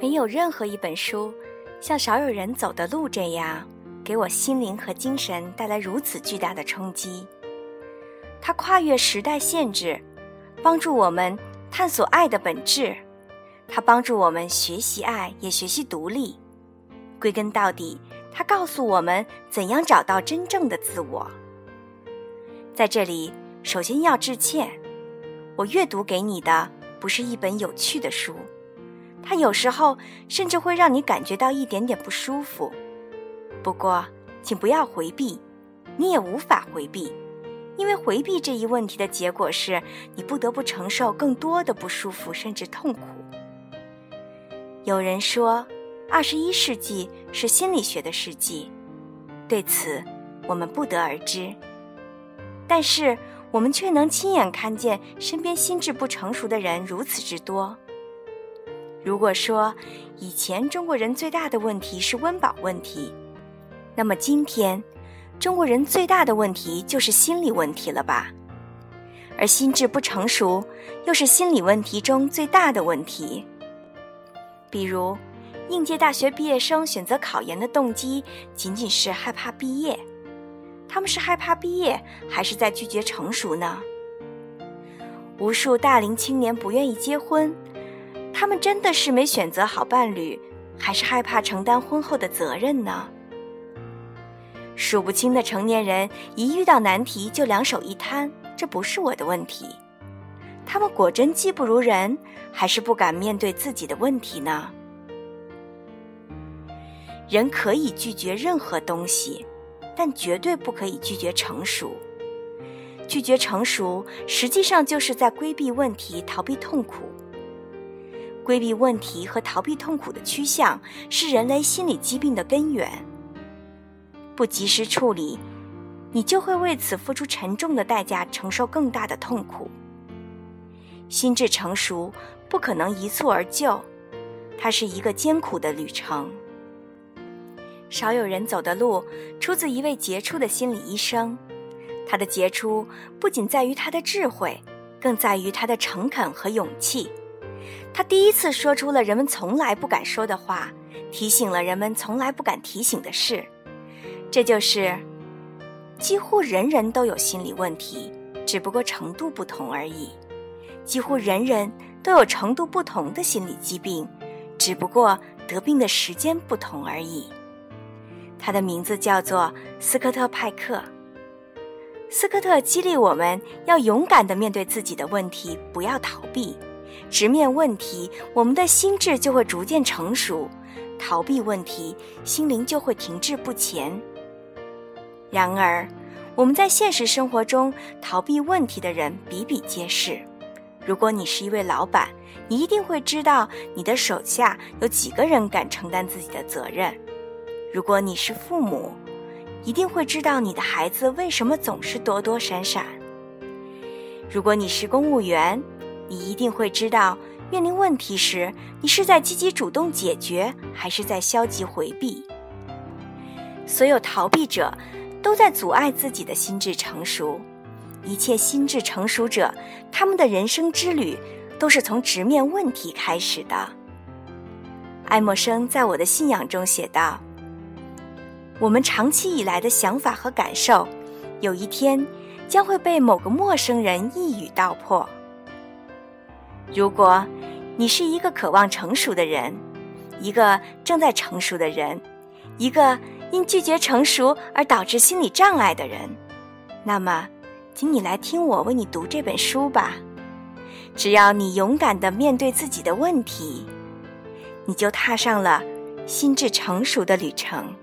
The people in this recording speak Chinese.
没有任何一本书像少有人走的路这样，给我心灵和精神带来如此巨大的冲击。它跨越时代限制，帮助我们探索爱的本质。它帮助我们学习爱，也学习独立。归根到底，它告诉我们怎样找到真正的自我。在这里，首先要致歉，我阅读给你的不是一本有趣的书。它有时候甚至会让你感觉到一点点不舒服，不过，请不要回避，你也无法回避，因为回避这一问题的结果是你不得不承受更多的不舒服甚至痛苦。有人说，二十一世纪是心理学的世纪，对此我们不得而知，但是我们却能亲眼看见身边心智不成熟的人如此之多。如果说以前中国人最大的问题是温饱问题，那么今天中国人最大的问题就是心理问题了吧？而心智不成熟又是心理问题中最大的问题。比如，应届大学毕业生选择考研的动机仅仅是害怕毕业，他们是害怕毕业，还是在拒绝成熟呢？无数大龄青年不愿意结婚。他们真的是没选择好伴侣，还是害怕承担婚后的责任呢？数不清的成年人一遇到难题就两手一摊，这不是我的问题。他们果真技不如人，还是不敢面对自己的问题呢？人可以拒绝任何东西，但绝对不可以拒绝成熟。拒绝成熟，实际上就是在规避问题，逃避痛苦。规避问题和逃避痛苦的趋向是人类心理疾病的根源。不及时处理，你就会为此付出沉重的代价，承受更大的痛苦。心智成熟不可能一蹴而就，它是一个艰苦的旅程。少有人走的路，出自一位杰出的心理医生。他的杰出不仅在于他的智慧，更在于他的诚恳和勇气。他第一次说出了人们从来不敢说的话，提醒了人们从来不敢提醒的事。这就是，几乎人人都有心理问题，只不过程度不同而已。几乎人人都有程度不同的心理疾病，只不过得病的时间不同而已。他的名字叫做斯科特·派克。斯科特激励我们要勇敢地面对自己的问题，不要逃避。直面问题，我们的心智就会逐渐成熟；逃避问题，心灵就会停滞不前。然而，我们在现实生活中逃避问题的人比比皆是。如果你是一位老板，你一定会知道你的手下有几个人敢承担自己的责任；如果你是父母，一定会知道你的孩子为什么总是躲躲闪闪；如果你是公务员，你一定会知道，面临问题时，你是在积极主动解决，还是在消极回避？所有逃避者都在阻碍自己的心智成熟。一切心智成熟者，他们的人生之旅都是从直面问题开始的。爱默生在我的信仰中写道：“我们长期以来的想法和感受，有一天将会被某个陌生人一语道破。”如果，你是一个渴望成熟的人，一个正在成熟的人，一个因拒绝成熟而导致心理障碍的人，那么，请你来听我为你读这本书吧。只要你勇敢地面对自己的问题，你就踏上了心智成熟的旅程。